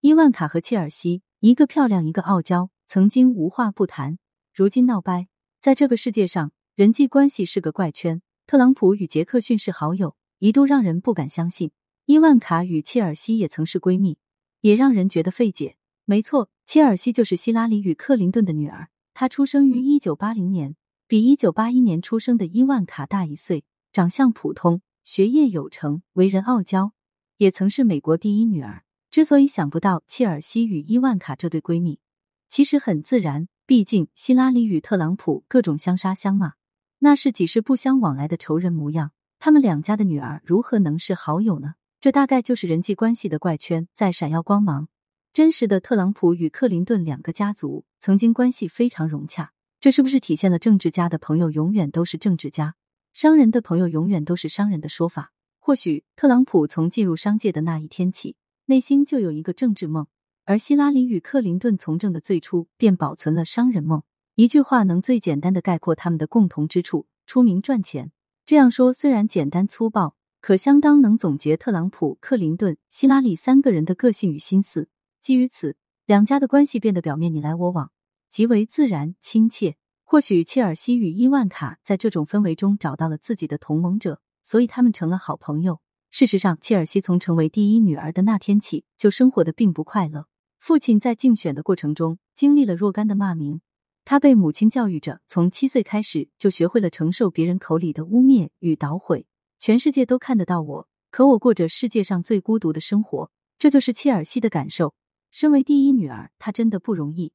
伊万卡和切尔西，一个漂亮，一个傲娇，曾经无话不谈，如今闹掰。在这个世界上，人际关系是个怪圈。特朗普与杰克逊是好友，一度让人不敢相信；伊万卡与切尔西也曾是闺蜜，也让人觉得费解。没错，切尔西就是希拉里与克林顿的女儿。她出生于一九八零年，比一九八一年出生的伊万卡大一岁，长相普通，学业有成，为人傲娇，也曾是美国第一女儿。之所以想不到切尔西与伊万卡这对闺蜜，其实很自然。毕竟希拉里与特朗普各种相杀相骂，那是几世不相往来的仇人模样。他们两家的女儿如何能是好友呢？这大概就是人际关系的怪圈在闪耀光芒。真实的特朗普与克林顿两个家族曾经关系非常融洽，这是不是体现了政治家的朋友永远都是政治家，商人的朋友永远都是商人的说法？或许特朗普从进入商界的那一天起。内心就有一个政治梦，而希拉里与克林顿从政的最初便保存了商人梦。一句话能最简单的概括他们的共同之处：出名赚钱。这样说虽然简单粗暴，可相当能总结特朗普、克林顿、希拉里三个人的个性与心思。基于此，两家的关系变得表面你来我往，极为自然亲切。或许切尔西与伊万卡在这种氛围中找到了自己的同盟者，所以他们成了好朋友。事实上，切尔西从成为第一女儿的那天起，就生活的并不快乐。父亲在竞选的过程中经历了若干的骂名，他被母亲教育着，从七岁开始就学会了承受别人口里的污蔑与捣毁。全世界都看得到我，可我过着世界上最孤独的生活。这就是切尔西的感受。身为第一女儿，她真的不容易，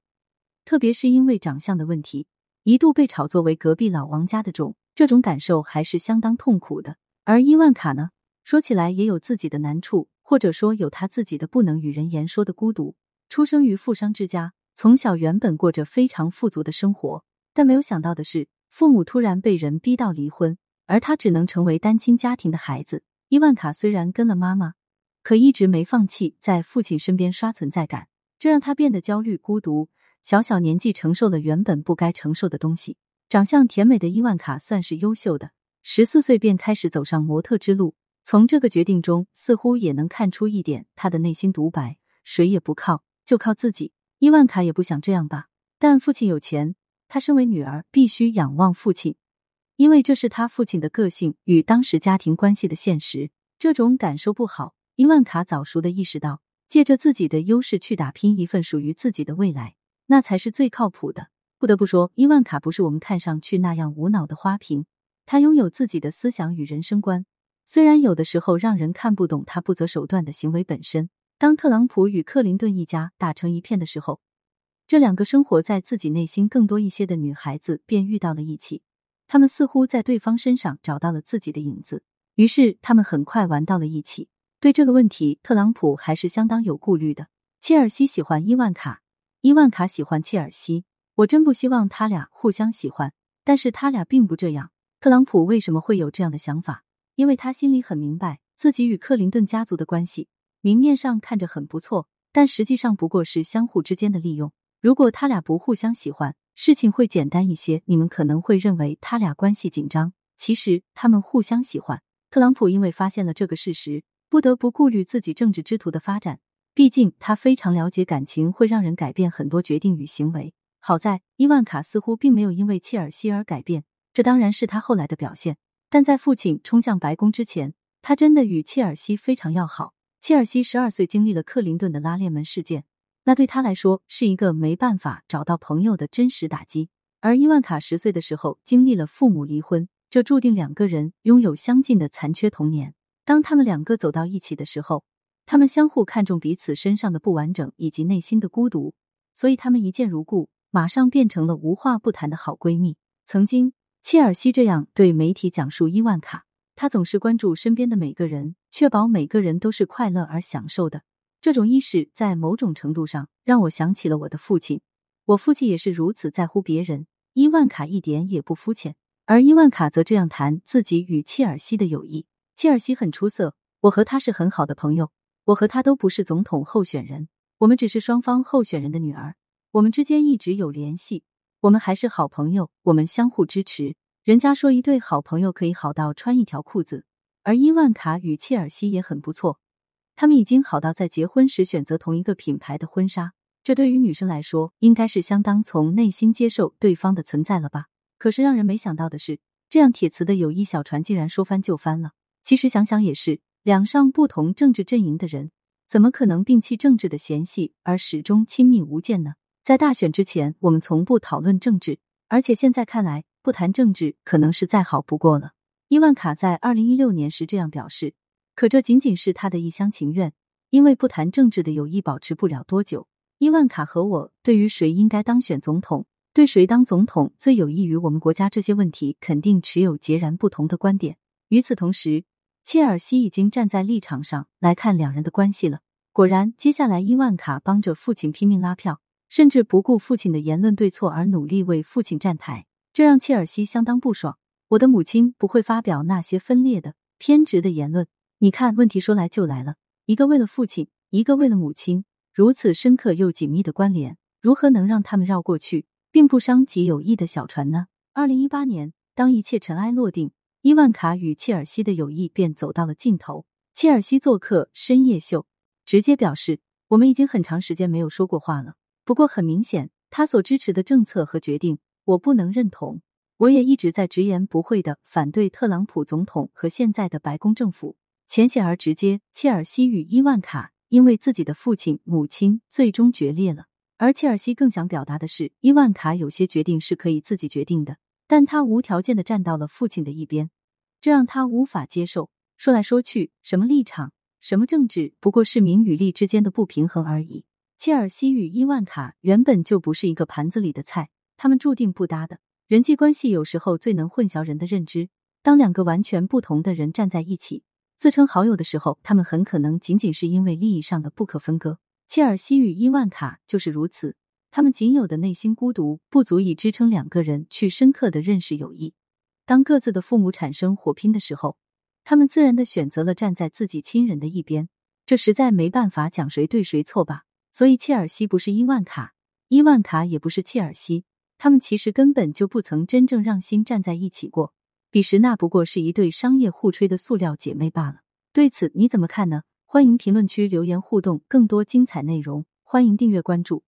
特别是因为长相的问题，一度被炒作为隔壁老王家的种，这种感受还是相当痛苦的。而伊万卡呢？说起来也有自己的难处，或者说有他自己的不能与人言说的孤独。出生于富商之家，从小原本过着非常富足的生活，但没有想到的是，父母突然被人逼到离婚，而他只能成为单亲家庭的孩子。伊万卡虽然跟了妈妈，可一直没放弃在父亲身边刷存在感，这让他变得焦虑孤独。小小年纪承受了原本不该承受的东西。长相甜美的伊万卡算是优秀的，十四岁便开始走上模特之路。从这个决定中，似乎也能看出一点他的内心独白：谁也不靠，就靠自己。伊万卡也不想这样吧，但父亲有钱，他身为女儿必须仰望父亲，因为这是他父亲的个性与当时家庭关系的现实。这种感受不好，伊万卡早熟的意识到，借着自己的优势去打拼一份属于自己的未来，那才是最靠谱的。不得不说，伊万卡不是我们看上去那样无脑的花瓶，他拥有自己的思想与人生观。虽然有的时候让人看不懂他不择手段的行为本身，当特朗普与克林顿一家打成一片的时候，这两个生活在自己内心更多一些的女孩子便遇到了一起。他们似乎在对方身上找到了自己的影子，于是他们很快玩到了一起。对这个问题，特朗普还是相当有顾虑的。切尔西喜欢伊万卡，伊万卡喜欢切尔西。我真不希望他俩互相喜欢，但是他俩并不这样。特朗普为什么会有这样的想法？因为他心里很明白，自己与克林顿家族的关系，明面上看着很不错，但实际上不过是相互之间的利用。如果他俩不互相喜欢，事情会简单一些。你们可能会认为他俩关系紧张，其实他们互相喜欢。特朗普因为发现了这个事实，不得不顾虑自己政治之途的发展。毕竟他非常了解感情会让人改变很多决定与行为。好在伊万卡似乎并没有因为切尔西而改变，这当然是他后来的表现。但在父亲冲向白宫之前，他真的与切尔西非常要好。切尔西十二岁经历了克林顿的拉链门事件，那对他来说是一个没办法找到朋友的真实打击。而伊万卡十岁的时候经历了父母离婚，这注定两个人拥有相近的残缺童年。当他们两个走到一起的时候，他们相互看重彼此身上的不完整以及内心的孤独，所以他们一见如故，马上变成了无话不谈的好闺蜜。曾经。切尔西这样对媒体讲述伊万卡，他总是关注身边的每个人，确保每个人都是快乐而享受的。这种意识在某种程度上让我想起了我的父亲，我父亲也是如此在乎别人。伊万卡一点也不肤浅，而伊万卡则这样谈自己与切尔西的友谊。切尔西很出色，我和他是很好的朋友，我和他都不是总统候选人，我们只是双方候选人的女儿，我们之间一直有联系。我们还是好朋友，我们相互支持。人家说一对好朋友可以好到穿一条裤子，而伊万卡与切尔西也很不错。他们已经好到在结婚时选择同一个品牌的婚纱，这对于女生来说，应该是相当从内心接受对方的存在了吧？可是让人没想到的是，这样铁磁的友谊小船竟然说翻就翻了。其实想想也是，两上不同政治阵营的人，怎么可能摒弃政治的嫌隙而始终亲密无间呢？在大选之前，我们从不讨论政治，而且现在看来，不谈政治可能是再好不过了。伊万卡在二零一六年时这样表示。可这仅仅是他的一厢情愿，因为不谈政治的友谊保持不了多久。伊万卡和我对于谁应该当选总统，对谁当总统最有益于我们国家这些问题，肯定持有截然不同的观点。与此同时，切尔西已经站在立场上来看两人的关系了。果然，接下来伊万卡帮着父亲拼命拉票，甚至不顾父亲的言论对错而努力为父亲站台，这让切尔西相当不爽。我的母亲不会发表那些分裂的、偏执的言论。你看，问题说来就来了，一个为了父亲，一个为了母亲，如此深刻又紧密的关联，如何能让他们绕过去，并不伤及友谊的小船呢？二零一八年，当一切尘埃落定，伊万卡与切尔西的友谊便走到了尽头。切尔西做客深夜秀，直接表示：“我们已经很长时间没有说过话了。不过很明显，他所支持的政策和决定，我不能认同。我也一直在直言不讳的反对特朗普总统和现在的白宫政府。”浅显而直接，切尔西与伊万卡因为自己的父亲、母亲最终决裂了。而切尔西更想表达的是，伊万卡有些决定是可以自己决定的，但他无条件的站到了父亲的一边，这让他无法接受。说来说去，什么立场，什么政治，不过是名与利之间的不平衡而已。切尔西与伊万卡原本就不是一个盘子里的菜，他们注定不搭的。人际关系有时候最能混淆人的认知，当两个完全不同的人站在一起。自称好友的时候，他们很可能仅仅是因为利益上的不可分割。切尔西与伊万卡就是如此，他们仅有的内心孤独不足以支撑两个人去深刻的认识友谊。当各自的父母产生火拼的时候，他们自然的选择了站在自己亲人的一边。这实在没办法讲谁对谁错吧？所以切尔西不是伊万卡，伊万卡也不是切尔西，他们其实根本就不曾真正让心站在一起过。彼时那不过是一对商业互吹的塑料姐妹罢了。对此你怎么看呢？欢迎评论区留言互动，更多精彩内容，欢迎订阅关注。